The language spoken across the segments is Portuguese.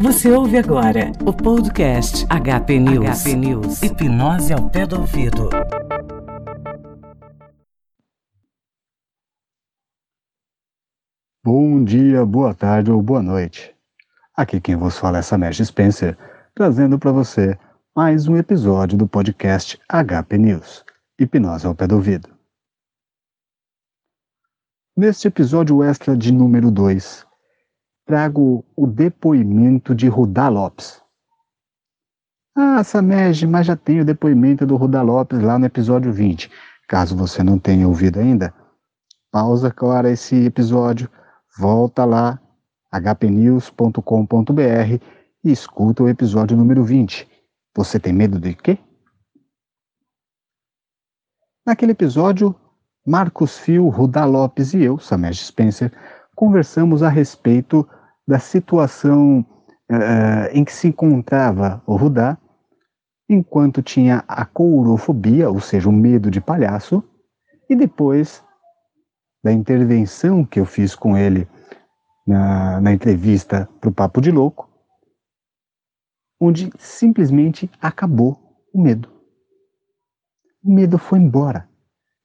Você ouve agora o podcast HP News. HP News. Hipnose ao pé do ouvido. Bom dia, boa tarde ou boa noite. Aqui quem vos fala é Samesh Spencer, trazendo para você mais um episódio do podcast HP News. Hipnose ao pé do ouvido. Neste episódio extra de número 2, trago o depoimento de Rudá Lopes. Ah, Samej, mas já tem o depoimento do Rudá Lopes lá no episódio 20. Caso você não tenha ouvido ainda, pausa agora esse episódio, volta lá, hpnews.com.br e escuta o episódio número 20. Você tem medo de quê? Naquele episódio, Marcos Fio, Rudá Lopes e eu, Samej Spencer, conversamos a respeito da situação uh, em que se encontrava o Rudá, enquanto tinha a courofobia, ou seja, o medo de palhaço, e depois da intervenção que eu fiz com ele na, na entrevista para o Papo de Louco, onde simplesmente acabou o medo. O medo foi embora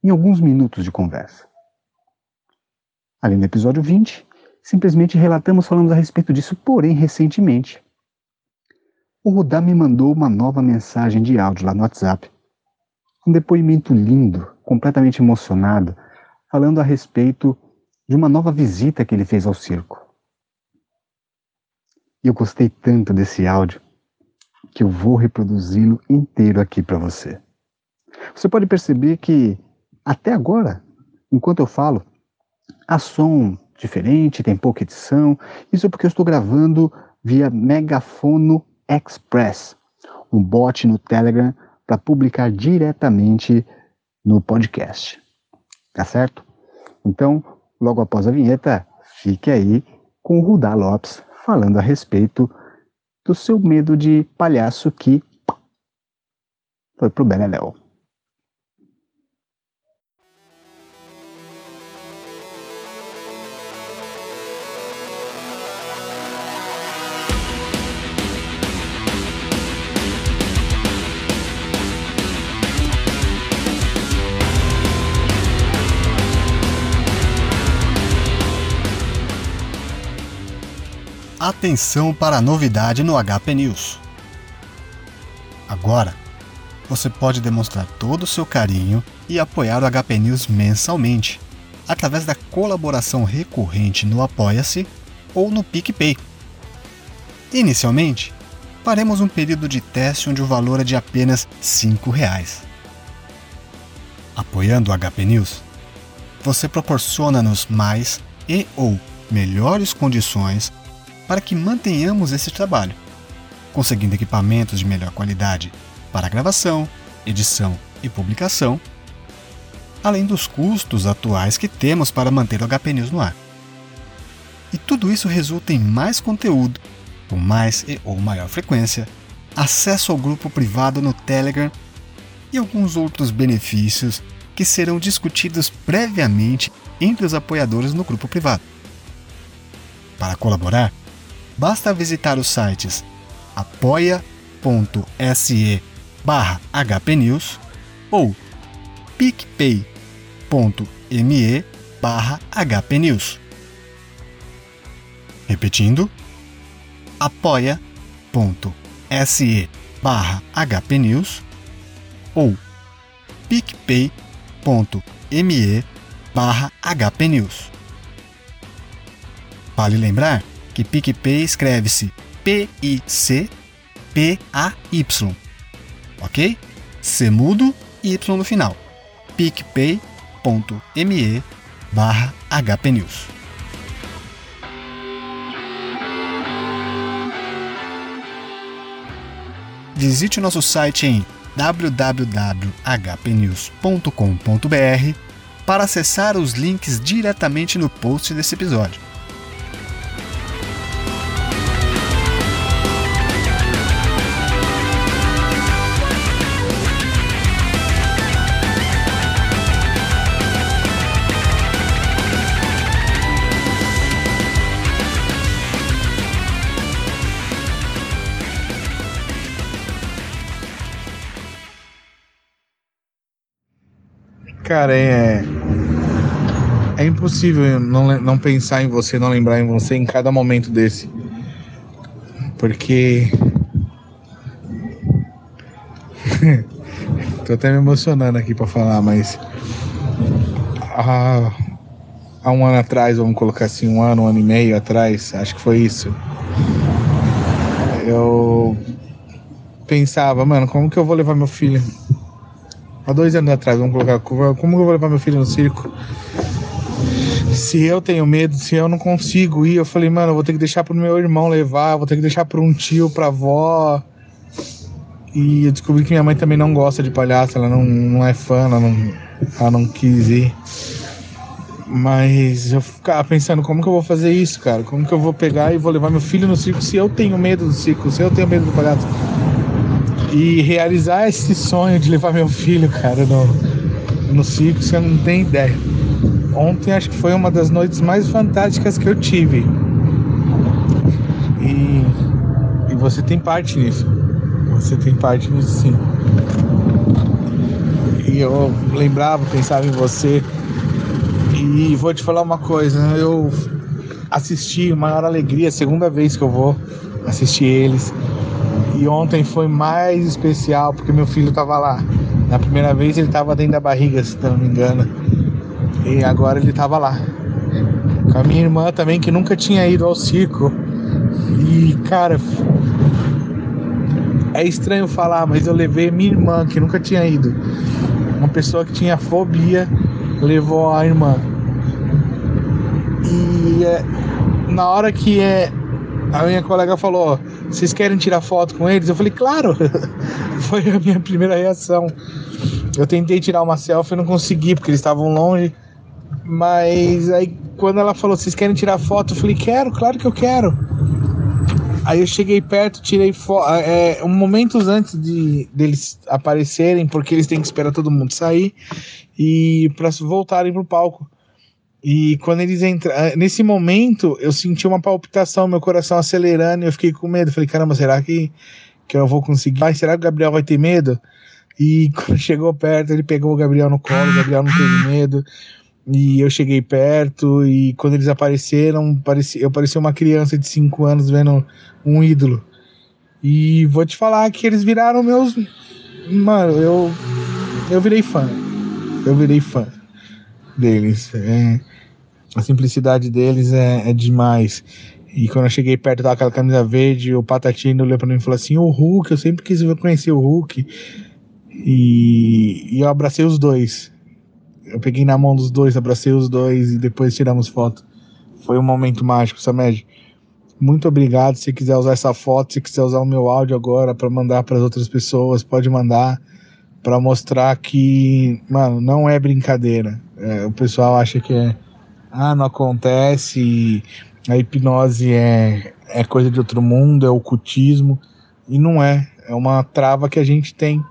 em alguns minutos de conversa. Ali no episódio 20, simplesmente relatamos, falamos a respeito disso, porém, recentemente, o Rudá me mandou uma nova mensagem de áudio lá no WhatsApp. Um depoimento lindo, completamente emocionado, falando a respeito de uma nova visita que ele fez ao circo. E eu gostei tanto desse áudio que eu vou reproduzi-lo inteiro aqui para você. Você pode perceber que, até agora, enquanto eu falo, há som diferente, tem pouca edição. Isso porque eu estou gravando via Megafono Express, um bot no Telegram para publicar diretamente no podcast. Tá certo? Então, logo após a vinheta, fique aí com o Rudá Lopes falando a respeito do seu medo de palhaço que foi pro Beleléu. Atenção para a novidade no HP News. Agora, você pode demonstrar todo o seu carinho e apoiar o HP News mensalmente, através da colaboração recorrente no Apoia-se ou no PicPay. Inicialmente, faremos um período de teste onde o valor é de apenas 5 reais. Apoiando o HP News, você proporciona-nos mais e ou melhores condições para que mantenhamos esse trabalho, conseguindo equipamentos de melhor qualidade para gravação, edição e publicação, além dos custos atuais que temos para manter o HP News no ar. E tudo isso resulta em mais conteúdo, com mais e ou maior frequência, acesso ao grupo privado no Telegram e alguns outros benefícios que serão discutidos previamente entre os apoiadores no grupo privado. Para colaborar, basta visitar os sites apoia.se barra hpnews ou picpay.me barra hpnews. Repetindo, apoia.se barra hpnews ou picpay.me barra hpnews. Vale lembrar que PicPay escreve-se P-I-C-P-A-Y. Ok? C mudo e Y no final. picpay.me barra hpnews. Visite nosso site em www.hpnews.com.br para acessar os links diretamente no post desse episódio. Cara, é. É impossível não, não pensar em você, não lembrar em você em cada momento desse. Porque. Tô até me emocionando aqui para falar, mas. Há, há um ano atrás, vamos colocar assim, um ano, um ano e meio atrás, acho que foi isso. Eu pensava, mano, como que eu vou levar meu filho? Há dois anos atrás, vamos colocar, como eu vou levar meu filho no circo? Se eu tenho medo, se eu não consigo ir, eu falei, mano, eu vou ter que deixar pro meu irmão levar, vou ter que deixar para um tio, pra avó. E eu descobri que minha mãe também não gosta de palhaço, ela não, não é fã, ela não, ela não quis ir. Mas eu ficava pensando, como que eu vou fazer isso, cara? Como que eu vou pegar e vou levar meu filho no circo se eu tenho medo do circo, se eu tenho medo do palhaço? E realizar esse sonho de levar meu filho, cara, no, no circo, você não tem ideia. Ontem acho que foi uma das noites mais fantásticas que eu tive. E, e você tem parte nisso. Você tem parte nisso sim. E eu lembrava, pensava em você. E vou te falar uma coisa, eu assisti maior alegria, segunda vez que eu vou assistir eles. E ontem foi mais especial porque meu filho estava lá. Na primeira vez ele estava dentro da barriga, se não me engano. E agora ele estava lá. Com a minha irmã também, que nunca tinha ido ao circo. E, cara, é estranho falar, mas eu levei minha irmã, que nunca tinha ido. Uma pessoa que tinha fobia levou a irmã. E é, na hora que é, a minha colega falou: Vocês querem tirar foto com eles? Eu falei: Claro! Foi a minha primeira reação. Eu tentei tirar uma selfie e não consegui, porque eles estavam longe. Mas aí, quando ela falou: Vocês querem tirar foto? Eu falei: Quero, claro que eu quero. Aí eu cheguei perto, tirei foto. É, um momentos antes de deles aparecerem, porque eles têm que esperar todo mundo sair e para voltarem pro palco. E quando eles entraram, eh, nesse momento eu senti uma palpitação, meu coração acelerando, e eu fiquei com medo. Falei, caramba, será que, que eu vou conseguir? Mas será que o Gabriel vai ter medo? E quando chegou perto, ele pegou o Gabriel no colo, o Gabriel não teve medo. E eu cheguei perto, e quando eles apareceram, eu parecia uma criança de 5 anos vendo um ídolo. E vou te falar que eles viraram meus. Mano, eu. Eu virei fã. Eu virei fã deles. É, a simplicidade deles é, é, demais. E quando eu cheguei perto daquela camisa verde, o Patatino olhou pra mim e falou assim: O Hulk, eu sempre quis conhecer o Hulk. E, e eu abracei os dois. Eu peguei na mão dos dois, abracei os dois e depois tiramos foto. Foi um momento mágico, Samed. Muito obrigado. Se quiser usar essa foto, se quiser usar o meu áudio agora para mandar para as outras pessoas, pode mandar para mostrar que, mano, não é brincadeira. É, o pessoal acha que é, ah, não acontece, a hipnose é, é coisa de outro mundo, é ocultismo, e não é. É uma trava que a gente tem.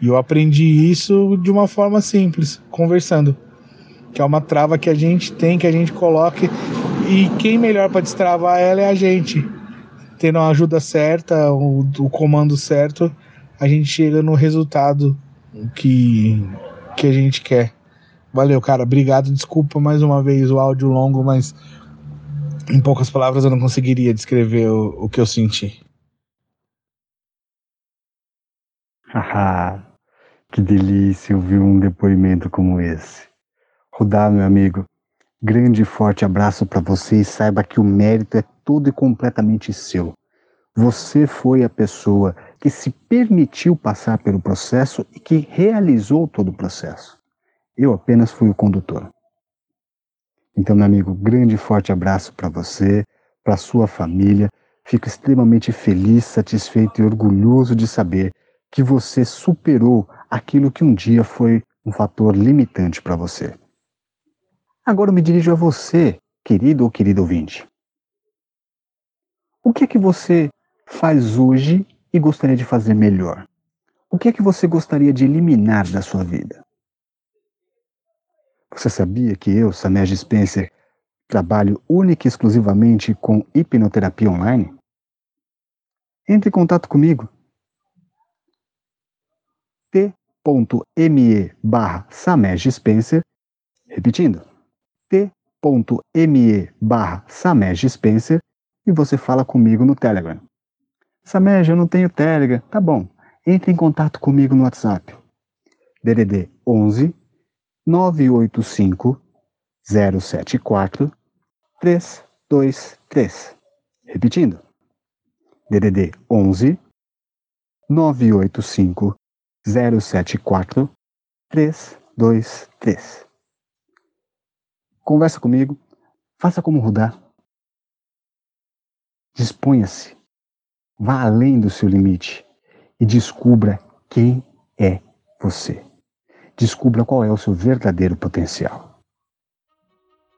E eu aprendi isso de uma forma simples, conversando. Que é uma trava que a gente tem, que a gente coloca. E quem melhor para destravar ela é a gente. Tendo a ajuda certa, o, o comando certo, a gente chega no resultado que, que a gente quer. Valeu, cara. Obrigado. Desculpa mais uma vez o áudio longo, mas em poucas palavras eu não conseguiria descrever o, o que eu senti. Haha, que delícia ouvir um depoimento como esse. Rudá, meu amigo, grande e forte abraço para você e saiba que o mérito é todo e completamente seu. Você foi a pessoa que se permitiu passar pelo processo e que realizou todo o processo. Eu apenas fui o condutor. Então, meu amigo, grande e forte abraço para você, para sua família. Fico extremamente feliz, satisfeito e orgulhoso de saber que você superou aquilo que um dia foi um fator limitante para você. Agora eu me dirijo a você, querido ou querido ouvinte. O que é que você faz hoje e gostaria de fazer melhor? O que é que você gostaria de eliminar da sua vida? Você sabia que eu, Samer Spencer, trabalho única e exclusivamente com hipnoterapia online? Entre em contato comigo. t.me barra Samej Spencer, repetindo, t.me barra Samej Spencer e você fala comigo no Telegram. Samej, eu não tenho Telegram. Tá bom, entre em contato comigo no WhatsApp. DDD 11 985 074 323. Repetindo. DDD 11 985 074 323. Conversa comigo, faça como Rudá. Disponha-se, vá além do seu limite e descubra quem é você. Descubra qual é o seu verdadeiro potencial.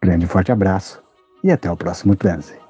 Grande e forte abraço e até o próximo transe.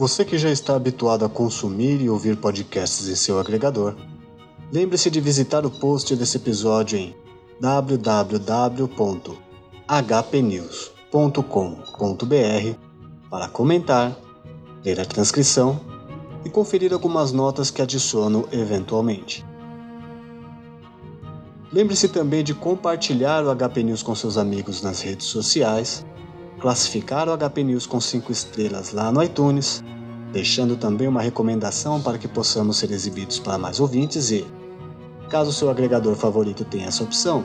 Você que já está habituado a consumir e ouvir podcasts em seu agregador, lembre-se de visitar o post desse episódio em www.hpnews.com.br para comentar, ler a transcrição e conferir algumas notas que adiciono eventualmente. Lembre-se também de compartilhar o HP News com seus amigos nas redes sociais classificar o HP News com 5 estrelas lá no iTunes, deixando também uma recomendação para que possamos ser exibidos para mais ouvintes e, caso seu agregador favorito tenha essa opção,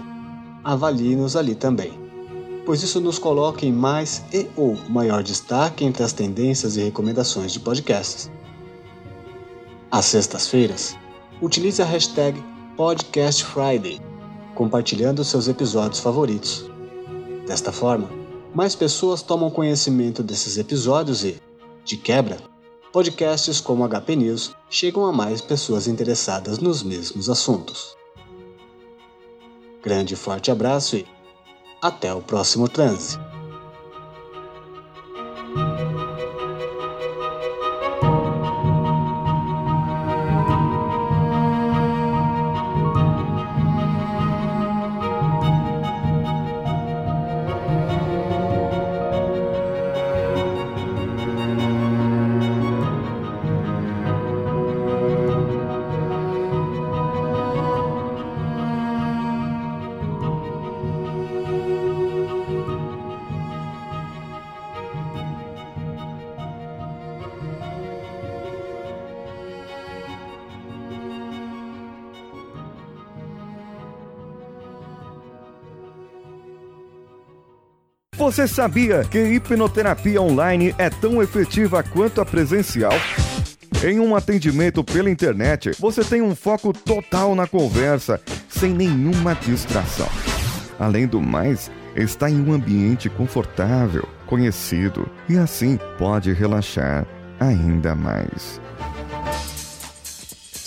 avalie-nos ali também, pois isso nos coloca em mais e ou maior destaque entre as tendências e recomendações de podcasts. Às sextas-feiras, utilize a hashtag PodcastFriday, compartilhando seus episódios favoritos. Desta forma, mais pessoas tomam conhecimento desses episódios e, de quebra, podcasts como HP News chegam a mais pessoas interessadas nos mesmos assuntos. Grande forte abraço e até o próximo transe. Você sabia que hipnoterapia online é tão efetiva quanto a presencial? Em um atendimento pela internet, você tem um foco total na conversa, sem nenhuma distração. Além do mais, está em um ambiente confortável, conhecido e assim pode relaxar ainda mais.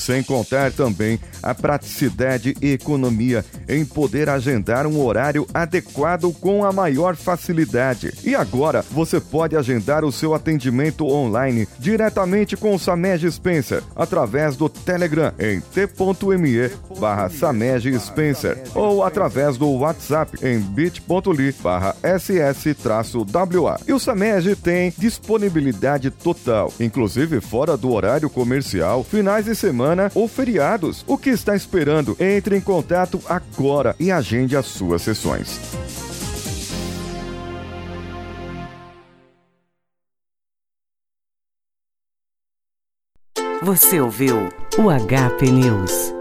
Sem contar também a praticidade e economia em poder agendar um horário adequado com a maior facilidade. E agora você pode agendar o seu atendimento online diretamente com o Samej Spencer através do Telegram em t.me barra Samej Spencer ou através do WhatsApp em bit.ly barra ss-wa. E o Samej tem disponibilidade total, inclusive fora do horário comercial, finais de semana semana ou feriados. O que está esperando? Entre em contato agora e agende as suas sessões. Você ouviu o HP News.